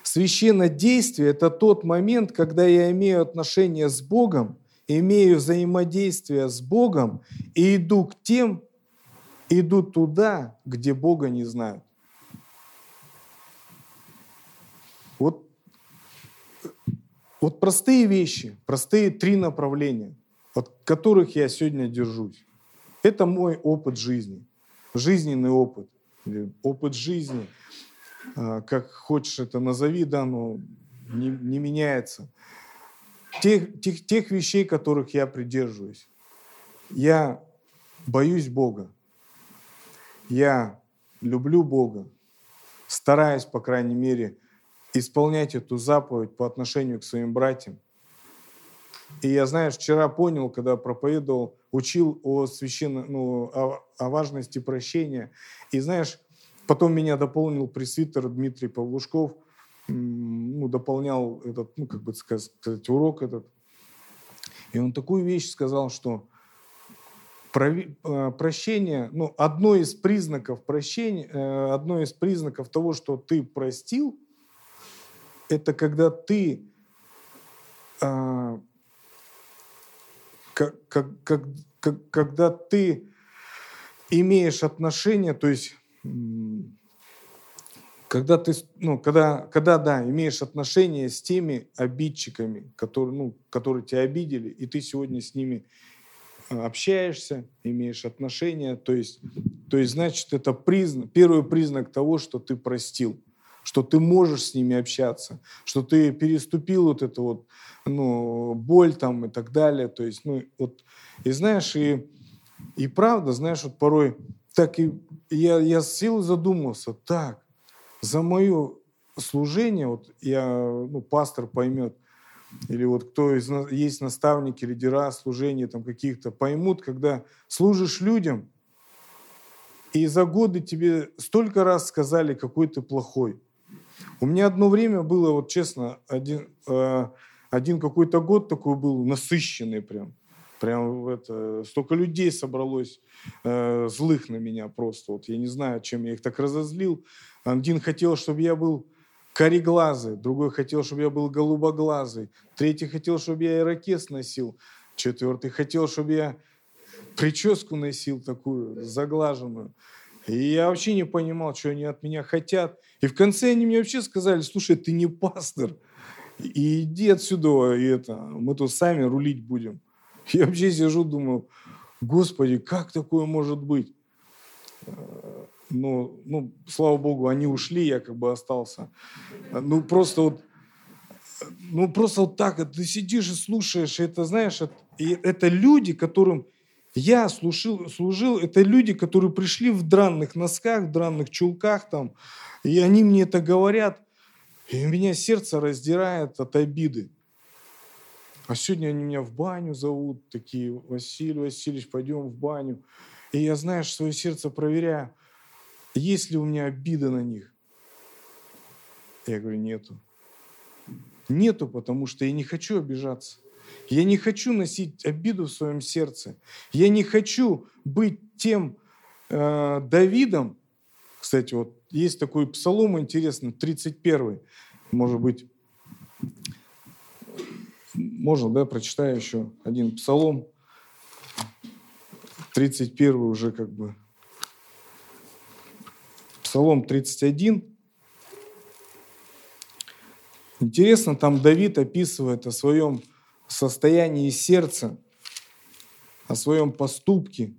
S1: священное действие – это тот момент, когда я имею отношение с Богом, имею взаимодействие с Богом и иду к тем, идут туда, где Бога не знают. Вот, вот простые вещи, простые три направления, от которых я сегодня держусь. Это мой опыт жизни, жизненный опыт, опыт жизни, а, как хочешь это назови, да, но не, не меняется. Тех, тех, тех вещей, которых я придерживаюсь. Я боюсь Бога я люблю Бога, стараюсь, по крайней мере, исполнять эту заповедь по отношению к своим братьям. И я, знаешь, вчера понял, когда проповедовал, учил о священном, ну, о, о важности прощения. И знаешь, потом меня дополнил пресвитер Дмитрий Павлушков, ну, дополнял этот, ну, как бы сказать, урок этот. И он такую вещь сказал, что прощение, ну, одно из признаков прощения, э, одно из признаков того, что ты простил, это когда ты а, как, как, как, когда ты имеешь отношение, то есть когда ты, ну, когда, когда, да, имеешь отношение с теми обидчиками, которые, ну, которые тебя обидели, и ты сегодня с ними общаешься, имеешь отношения. То есть, то есть значит, это признак, первый признак того, что ты простил, что ты можешь с ними общаться, что ты переступил вот эту вот ну, боль там и так далее. То есть, ну, вот, и знаешь, и, и правда, знаешь, вот порой так и я, я с силой задумался, так, за мое служение, вот я, ну, пастор поймет, или вот кто из есть наставники, лидера, служения там каких-то, поймут, когда служишь людям, и за годы тебе столько раз сказали, какой ты плохой. У меня одно время было, вот честно, один, э, один какой-то год такой был насыщенный прям. Прям это, столько людей собралось э, злых на меня просто. Вот я не знаю, чем я их так разозлил. Один хотел, чтобы я был кореглазый, другой хотел, чтобы я был голубоглазый, третий хотел, чтобы я ирокез носил, четвертый хотел, чтобы я прическу носил такую заглаженную. И я вообще не понимал, что они от меня хотят. И в конце они мне вообще сказали, слушай, ты не пастор, и иди отсюда, и это, мы тут сами рулить будем. Я вообще сижу, думаю, Господи, как такое может быть? Ну, ну, слава Богу, они ушли, я как бы остался. Ну, просто вот, ну, просто вот так, ты сидишь и слушаешь, и это, знаешь, и это люди, которым я служил, служил, это люди, которые пришли в дранных носках, в дранных чулках там, и они мне это говорят, и меня сердце раздирает от обиды. А сегодня они меня в баню зовут, такие, Василий Васильевич, пойдем в баню. И я, знаешь, свое сердце проверяю, есть ли у меня обида на них. Я говорю, нету. Нету, потому что я не хочу обижаться. Я не хочу носить обиду в своем сердце. Я не хочу быть тем э, Давидом. Кстати, вот есть такой псалом интересный, 31 может быть, можно, да, прочитаю еще один псалом, 31 уже как бы. Псалом 31. Интересно, там Давид описывает о своем состоянии сердца, о своем поступке.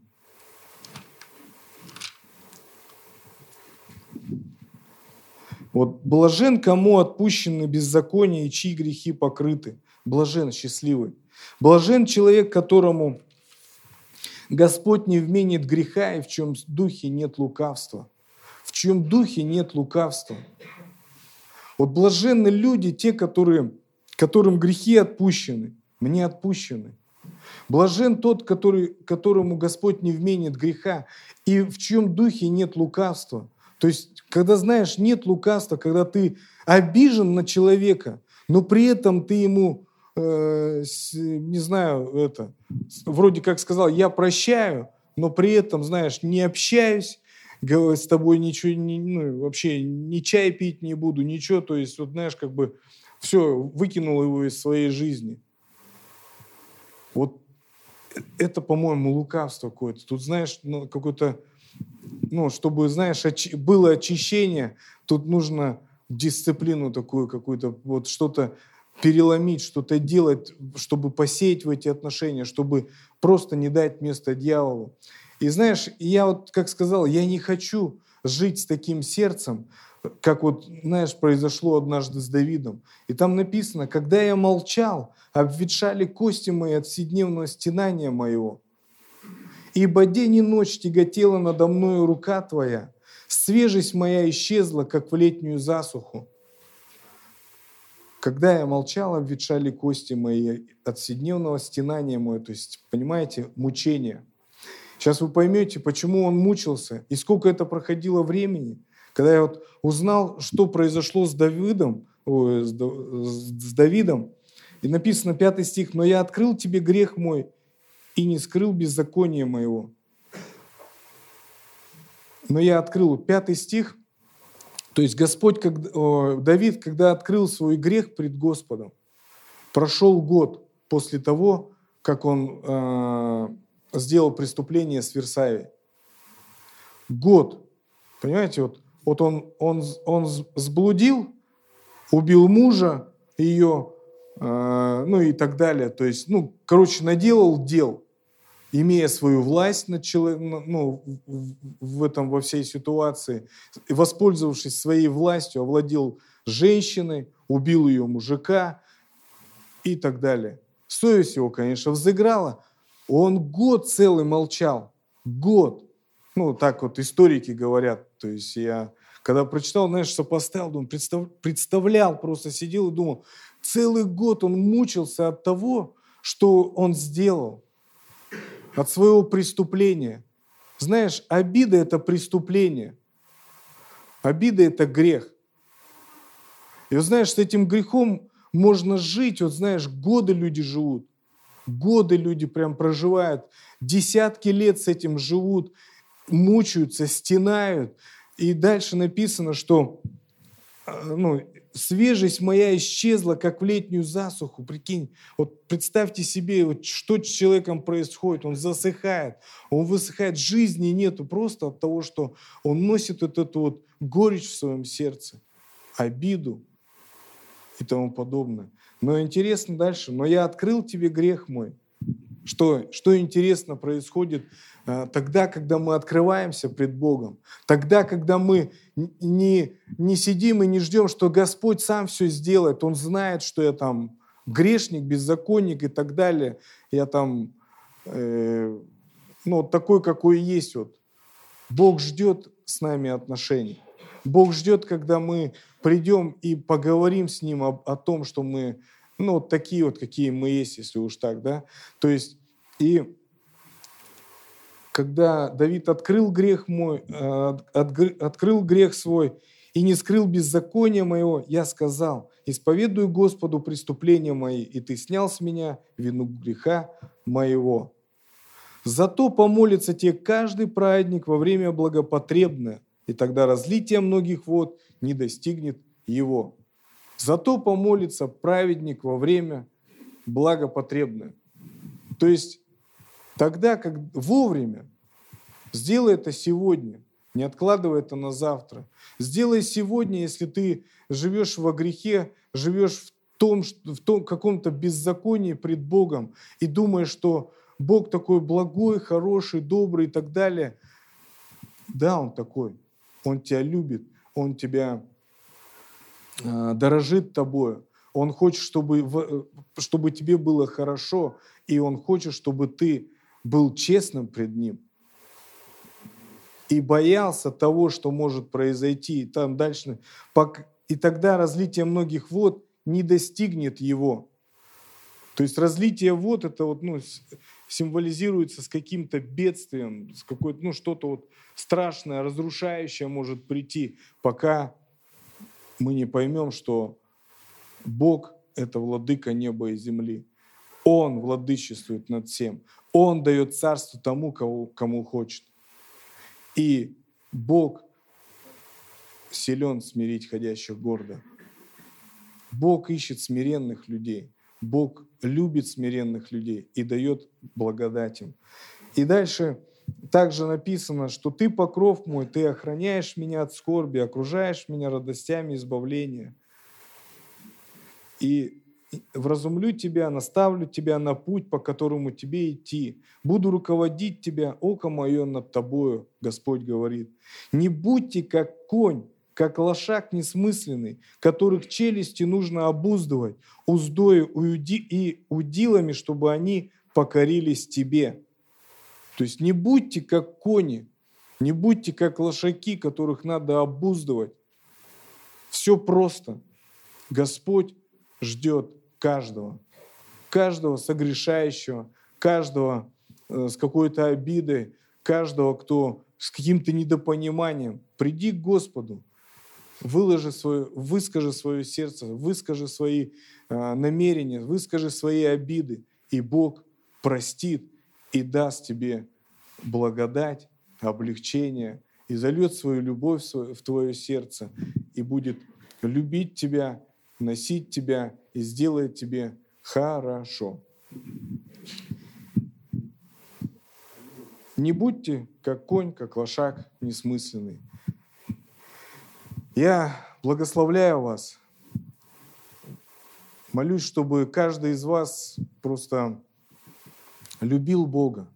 S1: Вот блажен, кому отпущены беззакония и чьи грехи покрыты. Блажен, счастливый. Блажен человек, которому Господь не вменит греха и в чем духе нет лукавства. Чьем духе нет лукавства. Вот блаженны люди, те, которые, которым грехи отпущены, мне отпущены. Блажен тот, который, которому Господь не вменит греха и в чьем духе нет лукавства. То есть, когда знаешь, нет лукавства, когда ты обижен на человека, но при этом ты ему, э, не знаю, это, вроде как сказал, я прощаю, но при этом, знаешь, не общаюсь, с тобой ничего, не, ну, вообще ни чай пить не буду, ничего. То есть, вот знаешь, как бы все, выкинул его из своей жизни. Вот это, по-моему, лукавство какое-то. Тут, знаешь, ну, какое-то ну, чтобы, знаешь, очи- было очищение, тут нужно дисциплину такую какую-то, вот что-то переломить, что-то делать, чтобы посеять в эти отношения, чтобы просто не дать место дьяволу. И знаешь, я вот, как сказал, я не хочу жить с таким сердцем, как вот, знаешь, произошло однажды с Давидом. И там написано, когда я молчал, обветшали кости мои от вседневного стенания моего. Ибо день и ночь тяготела надо мною рука Твоя, свежесть моя исчезла, как в летнюю засуху. Когда я молчал, обветшали кости мои от вседневного стенания моего, то есть, понимаете, мучения. Сейчас вы поймете, почему он мучился и сколько это проходило времени. Когда я вот узнал, что произошло с Давидом, ой, с Давидом, и написано пятый стих, «Но я открыл тебе грех мой и не скрыл беззаконие моего. Но я открыл пятый стих, то есть Господь, как, о, Давид, когда открыл свой грех пред Господом, прошел год после того, как он э, сделал преступление с Версавией. Год. Понимаете, вот, вот он, он, он сблудил, убил мужа, ее, э, ну и так далее. То есть, ну, короче, наделал дел имея свою власть над человеком, ну, в этом, во всей ситуации, воспользовавшись своей властью, овладел женщиной, убил ее мужика и так далее. Совесть его, конечно, взыграла. Он год целый молчал. Год. Ну, так вот историки говорят. То есть я, когда прочитал, знаешь, сопоставил, думаю, представлял, просто сидел и думал, Целый год он мучился от того, что он сделал, от своего преступления. Знаешь, обида – это преступление. Обида – это грех. И вот знаешь, с этим грехом можно жить, вот знаешь, годы люди живут, годы люди прям проживают, десятки лет с этим живут, мучаются, стенают. И дальше написано, что э, ну, свежесть моя исчезла, как в летнюю засуху. Прикинь, вот представьте себе, вот что с человеком происходит. Он засыхает, он высыхает, жизни нету просто от того, что он носит вот эту вот горечь в своем сердце, обиду и тому подобное. Но интересно дальше. Но я открыл тебе грех мой. Что, что интересно происходит а, тогда, когда мы открываемся пред Богом, тогда, когда мы не, не сидим и не ждем, что Господь сам все сделает, Он знает, что я там грешник, беззаконник и так далее, я там, э, ну, такой, какой есть. Вот. Бог ждет с нами отношений. Бог ждет, когда мы придем и поговорим с Ним о, о том, что мы, ну, вот такие вот, какие мы есть, если уж так, да. То есть, и когда Давид открыл грех мой, э, открыл грех свой и не скрыл беззакония моего, я сказал, исповедую Господу преступления мои, и ты снял с меня вину греха моего. Зато помолится тебе каждый праздник во время благопотребное, и тогда разлитие многих вод не достигнет его. Зато помолится праведник во время благопотребное. То есть Тогда, как вовремя, сделай это сегодня, не откладывай это на завтра. Сделай сегодня, если ты живешь во грехе, живешь в том, в том каком-то беззаконии пред Богом и думаешь, что Бог такой благой, хороший, добрый и так далее. Да, Он такой. Он тебя любит, Он тебя дорожит тобою. Он хочет, чтобы, э, чтобы тебе было хорошо, и Он хочет, чтобы ты был честным пред Ним и боялся того, что может произойти. И там дальше, и тогда разлитие многих вод не достигнет его. То есть разлитие вод это вот, ну, символизируется с каким-то бедствием, с какой-то, ну, что-то вот страшное, разрушающее может прийти, пока мы не поймем, что Бог – это владыка неба и земли. Он владычествует над всем. Он дает царство тому, кому, кому хочет. И Бог силен смирить ходящих гордо. Бог ищет смиренных людей. Бог любит смиренных людей и дает благодать им. И дальше также написано, что ты покров мой, ты охраняешь меня от скорби, окружаешь меня радостями избавления. И вразумлю тебя, наставлю тебя на путь, по которому тебе идти. Буду руководить тебя, око мое над тобою, Господь говорит. Не будьте как конь, как лошак несмысленный, которых челюсти нужно обуздывать, уздою и удилами, чтобы они покорились тебе. То есть не будьте как кони, не будьте как лошаки, которых надо обуздывать. Все просто. Господь ждет каждого, каждого согрешающего, каждого э, с какой-то обидой, каждого, кто с каким-то недопониманием. Приди к Господу, выложи свое, выскажи свое сердце, выскажи свои э, намерения, выскажи свои обиды, и Бог простит и даст тебе благодать, облегчение, и зальет свою любовь в твое сердце, и будет любить тебя, носить тебя и сделает тебе хорошо. Не будьте как конь, как лошак несмысленный. Я благословляю вас. Молюсь, чтобы каждый из вас просто любил Бога,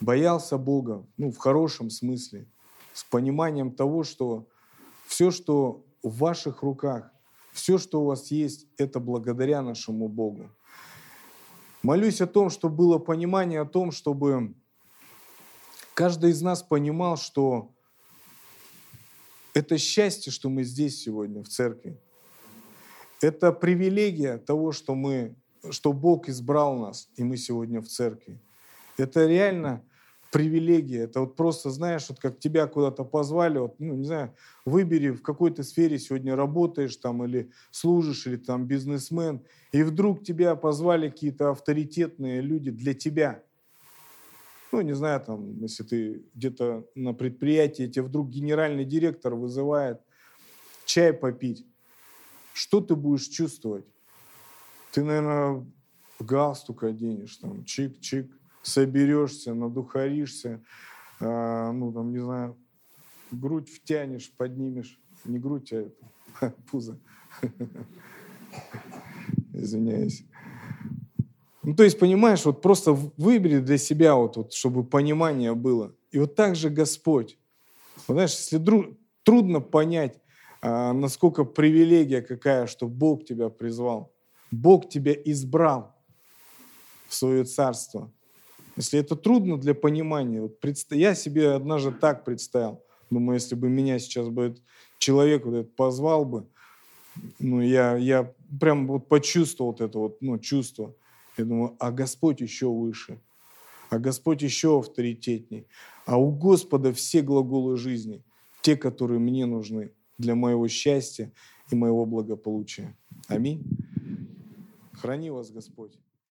S1: боялся Бога, ну, в хорошем смысле, с пониманием того, что все, что в ваших руках, все, что у вас есть, это благодаря нашему Богу. Молюсь о том, чтобы было понимание о том, чтобы каждый из нас понимал, что это счастье, что мы здесь сегодня в церкви. Это привилегия того, что, мы, что Бог избрал нас, и мы сегодня в церкви. Это реально привилегия. Это вот просто, знаешь, вот как тебя куда-то позвали, вот, ну, не знаю, выбери, в какой то сфере сегодня работаешь там или служишь, или там бизнесмен, и вдруг тебя позвали какие-то авторитетные люди для тебя. Ну, не знаю, там, если ты где-то на предприятии, тебе вдруг генеральный директор вызывает чай попить. Что ты будешь чувствовать? Ты, наверное, галстук оденешь, там, чик-чик, соберешься, надухаришься, э, ну, там, не знаю, грудь втянешь, поднимешь. Не грудь, а это, (laughs) пузо. Извиняюсь. Ну, то есть, понимаешь, вот просто выбери для себя, вот, вот, чтобы понимание было. И вот так же Господь. Вот, знаешь, если дру, трудно понять, а, насколько привилегия какая, что Бог тебя призвал. Бог тебя избрал в свое царство. Если это трудно для понимания, вот предста... я себе однажды так представил. Думаю, если бы меня сейчас бы человек вот этот позвал бы, ну, я, я прям вот почувствовал вот это вот, ну, чувство. Я думаю, а Господь еще выше, а Господь еще авторитетней, а у Господа все глаголы жизни, те, которые мне нужны для моего счастья и моего благополучия. Аминь. Храни вас Господь.